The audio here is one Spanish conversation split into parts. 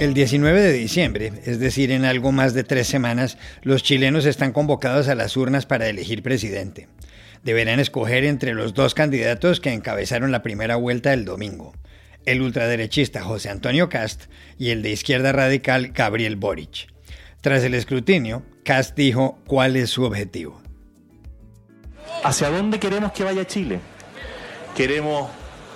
El 19 de diciembre, es decir, en algo más de tres semanas, los chilenos están convocados a las urnas para elegir presidente. Deberán escoger entre los dos candidatos que encabezaron la primera vuelta el domingo, el ultraderechista José Antonio Cast y el de izquierda radical Gabriel Boric. Tras el escrutinio, Cast dijo cuál es su objetivo. ¿Hacia dónde queremos que vaya Chile? Queremos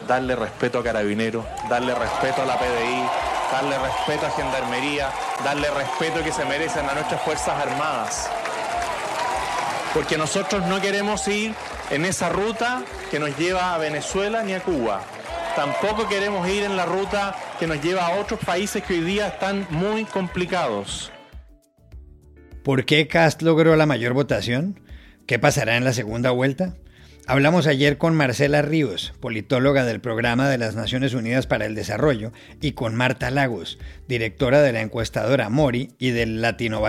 darle respeto a Carabineros, darle respeto a la PDI, darle respeto a Gendarmería, darle respeto que se merecen a nuestras Fuerzas Armadas. Porque nosotros no queremos ir en esa ruta que nos lleva a Venezuela ni a Cuba. Tampoco queremos ir en la ruta que nos lleva a otros países que hoy día están muy complicados. ¿Por qué Cast logró la mayor votación? ¿Qué pasará en la segunda vuelta? Hablamos ayer con Marcela Ríos, politóloga del Programa de las Naciones Unidas para el Desarrollo, y con Marta Lagos, directora de la encuestadora Mori y del Latino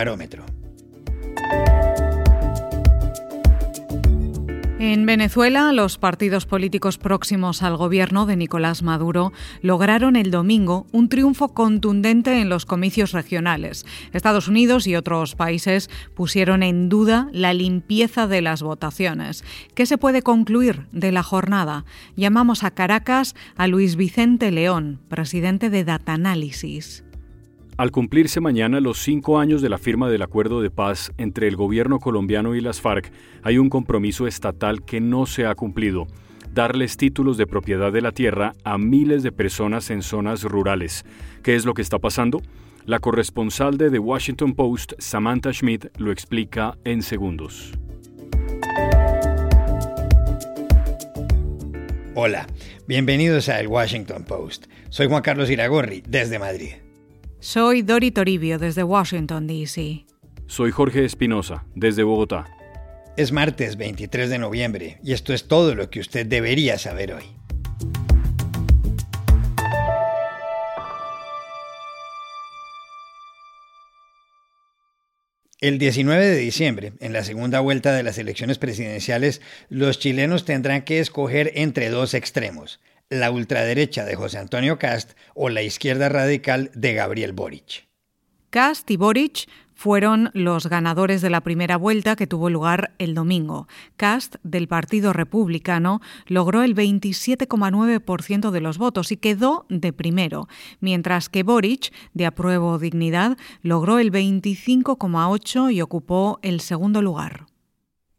En Venezuela, los partidos políticos próximos al gobierno de Nicolás Maduro lograron el domingo un triunfo contundente en los comicios regionales. Estados Unidos y otros países pusieron en duda la limpieza de las votaciones. ¿Qué se puede concluir de la jornada? Llamamos a Caracas a Luis Vicente León, presidente de Datanalysis. Al cumplirse mañana los cinco años de la firma del acuerdo de paz entre el gobierno colombiano y las FARC, hay un compromiso estatal que no se ha cumplido, darles títulos de propiedad de la tierra a miles de personas en zonas rurales. ¿Qué es lo que está pasando? La corresponsal de The Washington Post, Samantha Schmidt, lo explica en segundos. Hola, bienvenidos a El Washington Post. Soy Juan Carlos Iragorri, desde Madrid. Soy Dori Toribio desde Washington, D.C. Soy Jorge Espinosa desde Bogotá. Es martes 23 de noviembre y esto es todo lo que usted debería saber hoy. El 19 de diciembre, en la segunda vuelta de las elecciones presidenciales, los chilenos tendrán que escoger entre dos extremos, la ultraderecha de José Antonio Cast o la izquierda radical de Gabriel Boric. Cast y Boric fueron los ganadores de la primera vuelta que tuvo lugar el domingo. Cast, del Partido Republicano, logró el 27,9% de los votos y quedó de primero, mientras que Boric, de Apruebo Dignidad, logró el 25,8% y ocupó el segundo lugar.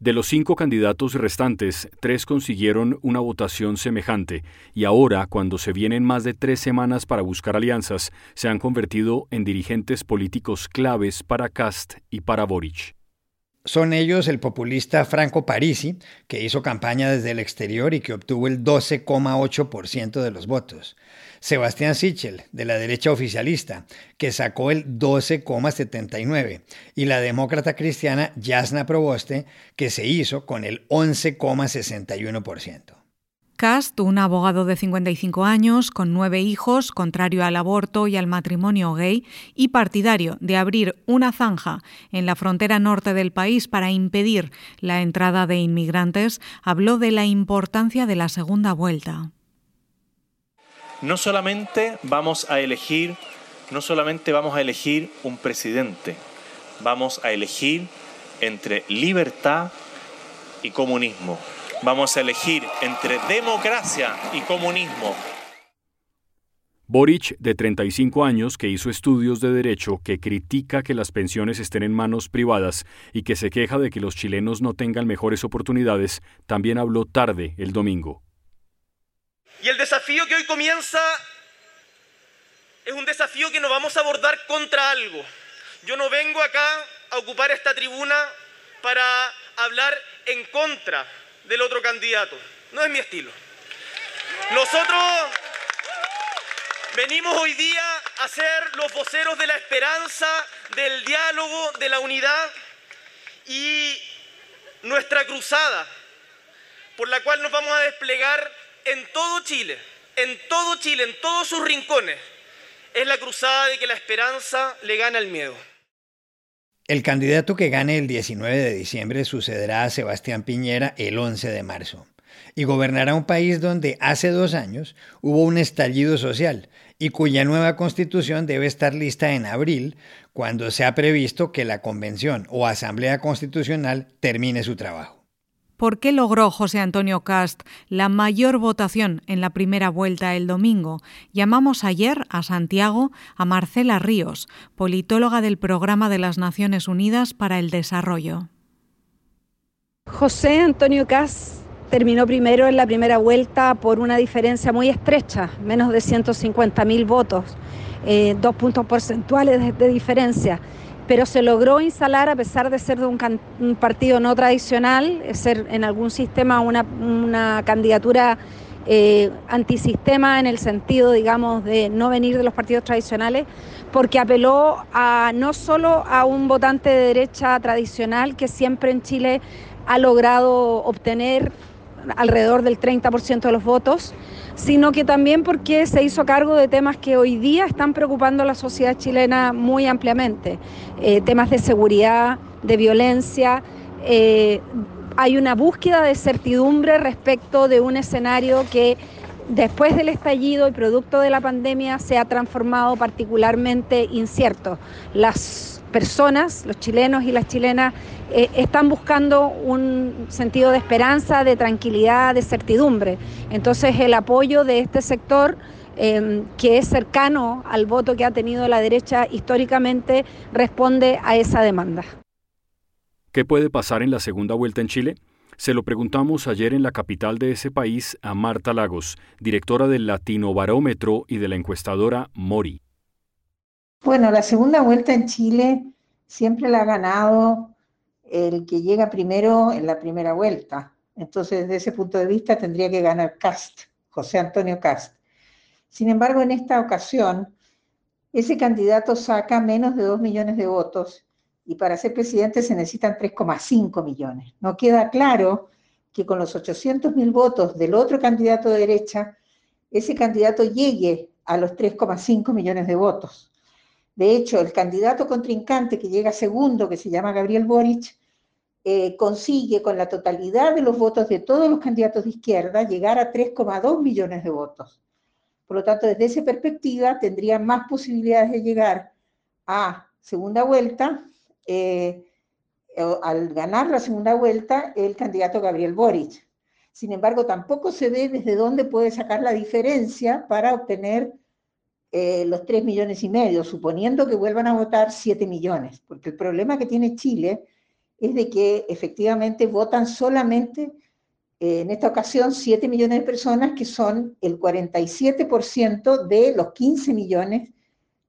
De los cinco candidatos restantes, tres consiguieron una votación semejante y ahora, cuando se vienen más de tres semanas para buscar alianzas, se han convertido en dirigentes políticos claves para Cast y para Boric. Son ellos el populista Franco Parisi, que hizo campaña desde el exterior y que obtuvo el 12,8% de los votos. Sebastián Sichel, de la derecha oficialista, que sacó el 12,79%. Y la demócrata cristiana Yasna Proboste, que se hizo con el 11,61%. Cast, un abogado de 55 años, con nueve hijos, contrario al aborto y al matrimonio gay, y partidario de abrir una zanja en la frontera norte del país para impedir la entrada de inmigrantes, habló de la importancia de la segunda vuelta. No solamente vamos a elegir, no solamente vamos a elegir un presidente, vamos a elegir entre libertad y comunismo Vamos a elegir entre democracia y comunismo. Boric, de 35 años, que hizo estudios de derecho, que critica que las pensiones estén en manos privadas y que se queja de que los chilenos no tengan mejores oportunidades, también habló tarde el domingo. Y el desafío que hoy comienza es un desafío que nos vamos a abordar contra algo. Yo no vengo acá a ocupar esta tribuna para hablar en contra del otro candidato. No es mi estilo. Nosotros venimos hoy día a ser los voceros de la esperanza, del diálogo, de la unidad y nuestra cruzada por la cual nos vamos a desplegar en todo Chile, en todo Chile, en todos sus rincones, es la cruzada de que la esperanza le gana al miedo. El candidato que gane el 19 de diciembre sucederá a Sebastián Piñera el 11 de marzo. y gobernará un país donde hace dos años hubo un estallido social y cuya nueva constitución debe estar lista en abril, cuando se ha previsto que la convención o asamblea constitucional termine su trabajo. ¿Por qué logró José Antonio Cast la mayor votación en la primera vuelta el domingo? Llamamos ayer a Santiago a Marcela Ríos, politóloga del Programa de las Naciones Unidas para el Desarrollo. José Antonio Cast terminó primero en la primera vuelta por una diferencia muy estrecha, menos de 150 mil votos, eh, dos puntos porcentuales de diferencia pero se logró instalar a pesar de ser de un, partido no tradicional, ser en algún sistema una, candidatura eh, antisistema en el sentido, digamos, de no venir de los partidos tradicionales, porque apeló a no solo a un votante de derecha tradicional que siempre en Chile ha logrado obtener alrededor del 30% de los votos, sino que también porque se hizo cargo de temas que hoy día están preocupando a la sociedad chilena muy ampliamente, eh, temas de seguridad, de violencia. Eh, hay una búsqueda de certidumbre respecto de un escenario que después del estallido y producto de la pandemia se ha transformado particularmente incierto. Las personas, los chilenos y las chilenas, eh, están buscando un sentido de esperanza, de tranquilidad, de certidumbre. Entonces el apoyo de este sector, em, que es cercano al voto que ha tenido la derecha históricamente, responde a esa demanda. ¿Qué puede pasar en la segunda vuelta en Chile? Se lo preguntamos ayer en la capital de ese país a Marta Lagos, directora del Latino Barómetro y de la encuestadora Mori. Bueno, la segunda vuelta en Chile siempre la ha ganado el que llega primero en la primera vuelta. Entonces, desde ese punto de vista, tendría que ganar Cast, José Antonio Cast. Sin embargo, en esta ocasión, ese candidato saca menos de 2 millones de votos y para ser presidente se necesitan 3,5 millones. No queda claro que con los 800 mil votos del otro candidato de derecha, ese candidato llegue a los 3,5 millones de votos. De hecho, el candidato contrincante que llega segundo, que se llama Gabriel Boric, eh, consigue con la totalidad de los votos de todos los candidatos de izquierda llegar a 3,2 millones de votos. Por lo tanto, desde esa perspectiva, tendría más posibilidades de llegar a segunda vuelta, eh, al ganar la segunda vuelta, el candidato Gabriel Boric. Sin embargo, tampoco se ve desde dónde puede sacar la diferencia para obtener eh, los 3 millones y medio, suponiendo que vuelvan a votar 7 millones, porque el problema que tiene Chile es de que efectivamente votan solamente, eh, en esta ocasión, 7 millones de personas, que son el 47% de los 15 millones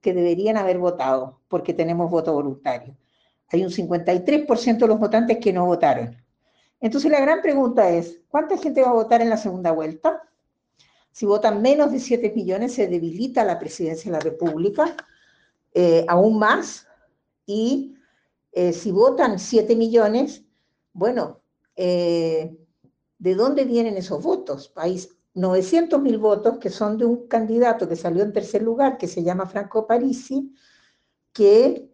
que deberían haber votado, porque tenemos voto voluntario. Hay un 53% de los votantes que no votaron. Entonces la gran pregunta es, ¿cuánta gente va a votar en la segunda vuelta? Si votan menos de 7 millones, se debilita la presidencia de la República eh, aún más. Y eh, si votan 7 millones, bueno, eh, ¿de dónde vienen esos votos? Hay 900 mil votos que son de un candidato que salió en tercer lugar, que se llama Franco Parisi, que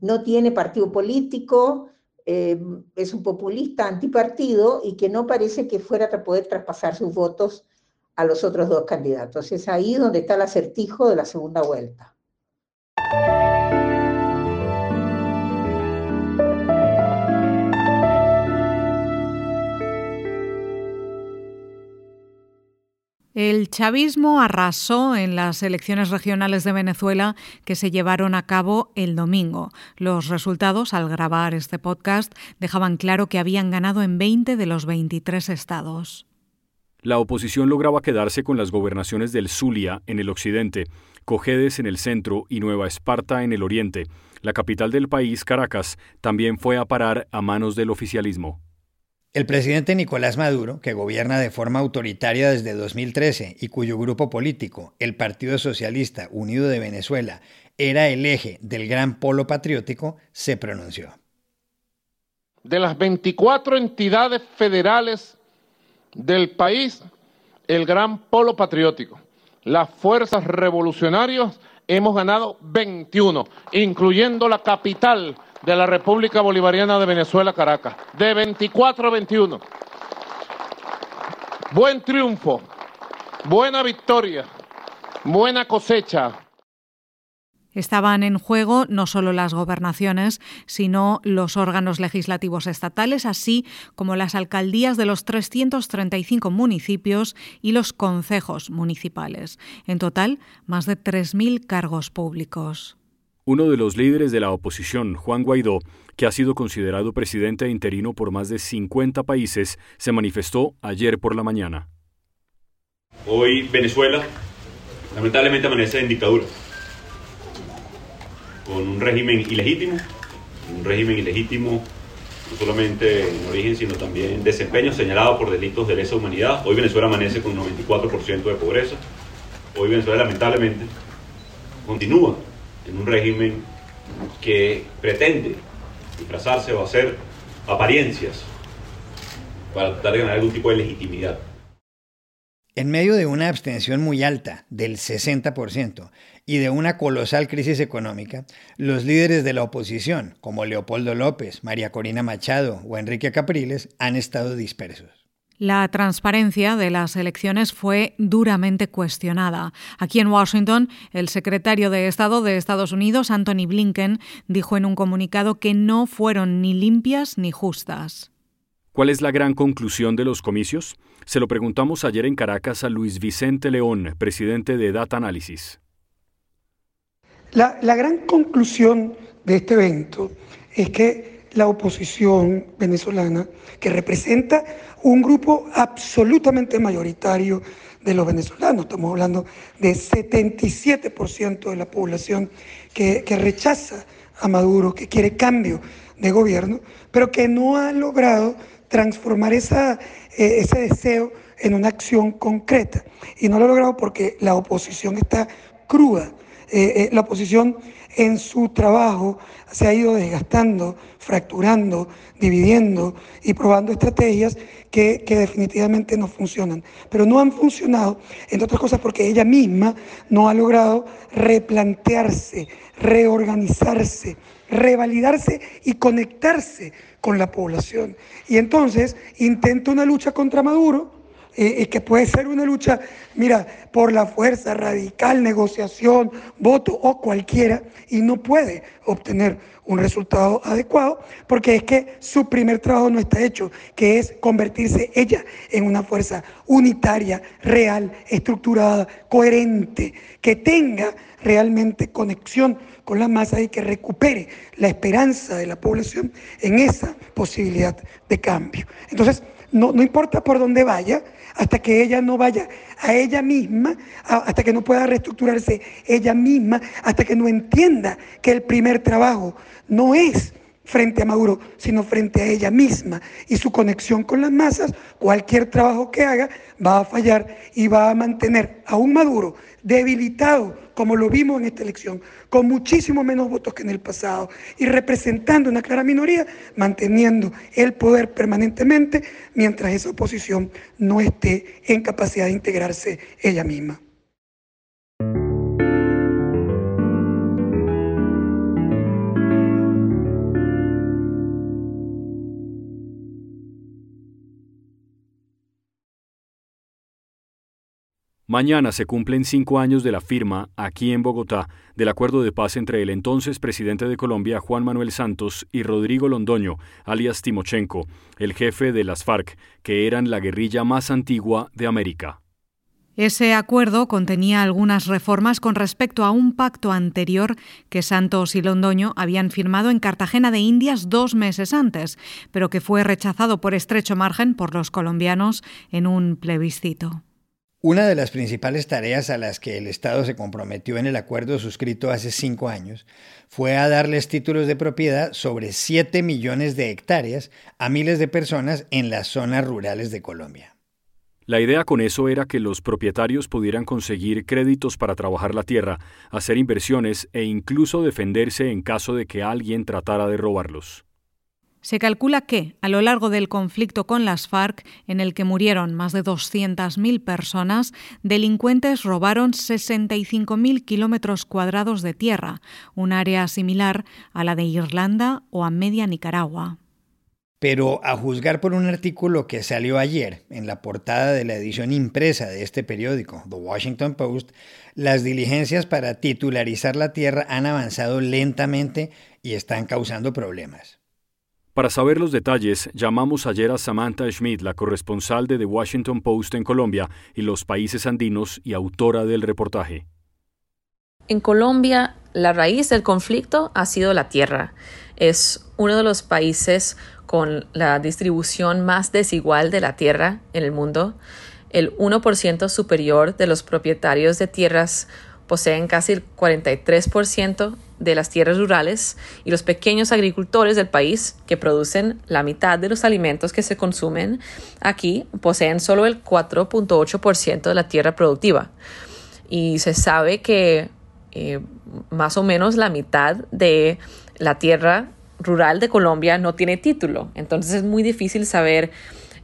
no tiene partido político, eh, es un populista antipartido y que no parece que fuera a poder traspasar sus votos a los otros dos candidatos. Es ahí donde está el acertijo de la segunda vuelta. El chavismo arrasó en las elecciones regionales de Venezuela que se llevaron a cabo el domingo. Los resultados, al grabar este podcast, dejaban claro que habían ganado en 20 de los 23 estados. La oposición lograba quedarse con las gobernaciones del Zulia en el occidente, Cojedes en el centro y Nueva Esparta en el oriente. La capital del país, Caracas, también fue a parar a manos del oficialismo. El presidente Nicolás Maduro, que gobierna de forma autoritaria desde 2013 y cuyo grupo político, el Partido Socialista Unido de Venezuela, era el eje del gran polo patriótico, se pronunció. De las 24 entidades federales del país, el gran polo patriótico, las fuerzas revolucionarias, hemos ganado 21, incluyendo la capital de la República Bolivariana de Venezuela, Caracas, de 24 a 21. buen triunfo, buena victoria, buena cosecha. Estaban en juego no solo las gobernaciones, sino los órganos legislativos estatales, así como las alcaldías de los 335 municipios y los concejos municipales. En total, más de 3.000 cargos públicos. Uno de los líderes de la oposición, Juan Guaidó, que ha sido considerado presidente interino por más de 50 países, se manifestó ayer por la mañana. Hoy Venezuela lamentablemente amanece en dictadura con un régimen ilegítimo, un régimen ilegítimo no solamente en origen, sino también en desempeño señalado por delitos de lesa humanidad. Hoy Venezuela amanece con un 94% de pobreza. Hoy Venezuela lamentablemente continúa en un régimen que pretende disfrazarse o hacer apariencias para tratar de ganar algún tipo de legitimidad. En medio de una abstención muy alta, del 60%, y de una colosal crisis económica, los líderes de la oposición, como Leopoldo López, María Corina Machado o Enrique Capriles, han estado dispersos. La transparencia de las elecciones fue duramente cuestionada. Aquí en Washington, el secretario de Estado de Estados Unidos, Anthony Blinken, dijo en un comunicado que no fueron ni limpias ni justas. ¿Cuál es la gran conclusión de los comicios? Se lo preguntamos ayer en Caracas a Luis Vicente León, presidente de Data Analysis. La, gran conclusión de este evento es que la oposición venezolana, que representa un grupo absolutamente mayoritario de los venezolanos, estamos hablando de 77% de la población que, que rechaza a Maduro, que quiere cambio de gobierno, pero que no ha logrado transformar esa, eh, ese deseo en una acción concreta. Y no lo ha logrado porque la oposición está cruda. Eh, eh, la oposición en su trabajo se ha ido desgastando, fracturando, dividiendo y probando estrategias que, definitivamente no funcionan. Pero no han funcionado, entre otras cosas, porque ella misma no ha logrado replantearse, reorganizarse, revalidarse y conectarse con la población. Y entonces intenta una lucha contra Maduro, eh, que puede ser una lucha, mira, por la fuerza radical, negociación, voto o cualquiera, y no puede obtener un resultado adecuado, porque es que su primer trabajo no está hecho, que es convertirse ella en una fuerza unitaria, real, estructurada, coherente, que tenga realmente conexión con la masa y que recupere la esperanza de la población en esa posibilidad de cambio. Entonces, no, no importa por dónde vaya, hasta que ella no vaya a ella misma, hasta que no pueda reestructurarse ella misma, hasta que no entienda que el primer trabajo no es frente a Maduro, sino frente a ella misma y su conexión con las masas, cualquier trabajo que haga va a fallar y va a mantener a un Maduro debilitado, como lo vimos en esta elección, con muchísimo menos votos que en el pasado y representando una clara minoría, manteniendo el poder permanentemente mientras esa oposición no esté en capacidad de integrarse ella misma. Mañana se cumplen cinco años de la firma, aquí en Bogotá, del acuerdo de paz entre el entonces presidente de Colombia, Juan Manuel Santos, y Rodrigo Londoño, alias Timochenko, el jefe de las FARC, que eran la guerrilla más antigua de América. Ese acuerdo contenía algunas reformas con respecto a un pacto anterior que Santos y Londoño habían firmado en Cartagena de Indias dos meses antes, pero que fue rechazado por estrecho margen por los colombianos en un plebiscito. Una de las principales tareas a las que el Estado se comprometió en el acuerdo suscrito hace cinco años fue a darles títulos de propiedad sobre 7 millones de hectáreas a miles de personas en las zonas rurales de Colombia. La idea con eso era que los propietarios pudieran conseguir créditos para trabajar la tierra, hacer inversiones e incluso defenderse en caso de que alguien tratara de robarlos. Se calcula que, a lo largo del conflicto con las FARC, en el que murieron más de 200.000 personas, delincuentes robaron 65.000 kilómetros cuadrados de tierra, un área similar a la de Irlanda o a media Nicaragua. pero a juzgar por un artículo que salió ayer en la portada de la edición impresa de este periódico, The Washington Post, las diligencias para titularizar la tierra han avanzado lentamente y están causando problemas. Para saber los detalles, llamamos ayer a Samantha Schmidt, la corresponsal de The Washington Post en Colombia y los países andinos y autora del reportaje. En Colombia, la raíz del conflicto ha sido la tierra. Es uno de los países con la distribución más desigual de la tierra en el mundo. El 1% superior de los propietarios de tierras poseen casi el 43% de las tierras rurales y los pequeños agricultores del país, que producen la mitad de los alimentos que se consumen aquí, poseen solo el 4.8% de la tierra productiva. Y se sabe que eh, más o menos la mitad de la tierra rural de Colombia no tiene título. Entonces es muy difícil saber,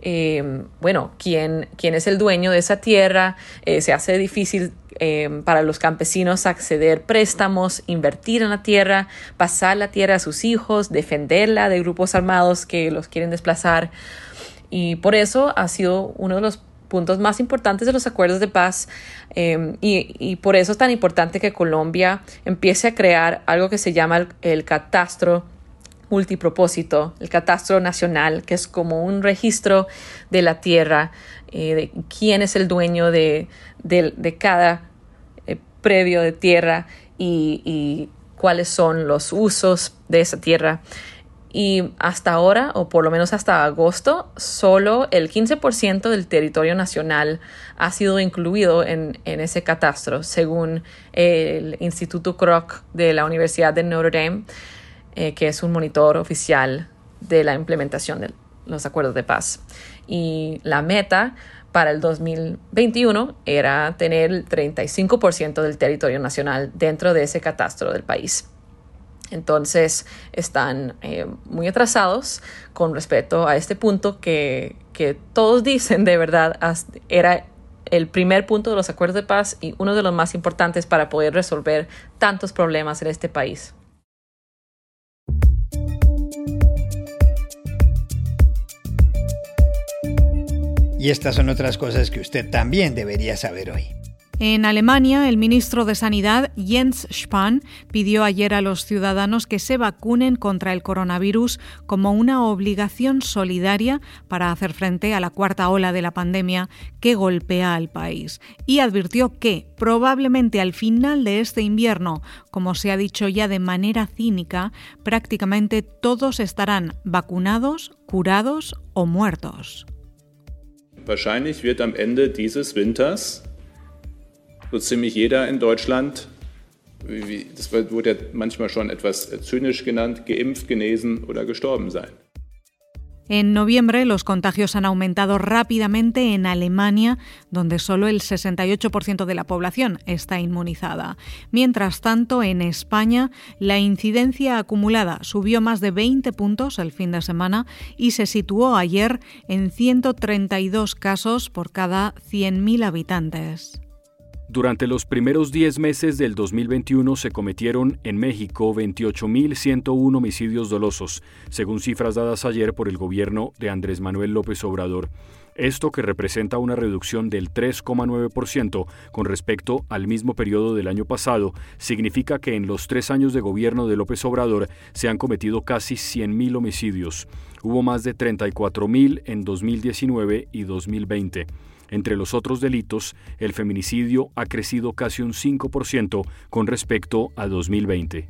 eh, bueno, quién, quién es el dueño de esa tierra. Eh, se hace difícil eh, para los campesinos acceder préstamos, invertir en la tierra, pasar la tierra a sus hijos, defenderla de grupos armados que los quieren desplazar. Y por eso ha sido uno de los puntos más importantes de los acuerdos de paz y, y, por eso es tan importante que Colombia empiece a crear algo que se llama el, el catastro multipropósito, el catastro nacional, que es como un registro de la tierra, eh, de quién es el dueño de, cada eh, previo de tierra y, cuáles son los usos de esa tierra. Y hasta ahora, o por lo menos hasta agosto, solo el 15% del territorio nacional ha sido incluido en, en, ese catastro, según el Instituto Kroc de la Universidad de Notre Dame. Eh, que es un monitor oficial de la implementación de los acuerdos de paz. Y la meta para el 2021 era tener el 35% del territorio nacional dentro de ese catastro del país. Entonces están eh, muy atrasados con respecto a este punto que, que todos dicen de verdad era el primer punto de los acuerdos de paz y uno de los más importantes para poder resolver tantos problemas en este país. Y estas son otras cosas que usted también debería saber hoy. En Alemania, el ministro de Sanidad, Jens Spahn, pidió ayer a los ciudadanos que se vacunen contra el coronavirus como una obligación solidaria para hacer frente a la cuarta ola de la pandemia que golpea al país. Y advirtió que, probablemente al final de este invierno, como se ha dicho ya de manera cínica, prácticamente todos estarán vacunados, curados o muertos. Wahrscheinlich wird am Ende dieses Winters so ziemlich jeder in Deutschland, das wurde ja manchmal schon etwas zynisch genannt, geimpft, genesen oder gestorben sein. En noviembre los contagios han aumentado rápidamente en Alemania, donde solo el 68% de la población está inmunizada. Mientras tanto, en España, la incidencia acumulada subió más de 20 puntos el fin de semana y se situó ayer en 132 casos por cada 100.000 habitantes. Durante los primeros 10 meses del 2021 se cometieron en México 28.101 homicidios dolosos, según cifras dadas ayer por el gobierno de Andrés Manuel López Obrador. Esto que representa una reducción del 3,9% con respecto al mismo periodo del año pasado, significa que en los tres años de gobierno de López Obrador se han cometido casi 100.000 homicidios. Hubo más de 34.000 en 2019 y 2020. Entre los otros delitos, el feminicidio ha crecido casi un 5% con respecto a 2020.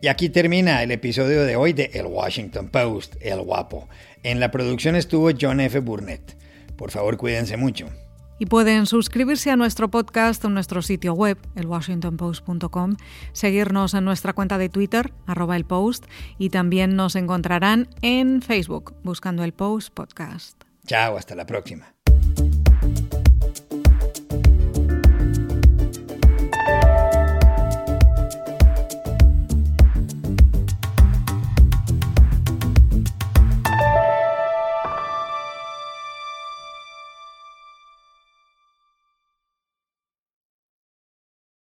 Y aquí termina el episodio de hoy de El Washington Post, El Guapo. En la producción estuvo John F. Burnett. Por favor, cuídense mucho. Y pueden suscribirse a nuestro podcast en nuestro sitio web, elwashingtonpost.com, seguirnos en nuestra cuenta de Twitter, arroba el post, y también nos encontrarán en Facebook, buscando el Post Podcast. Chao, hasta la próxima.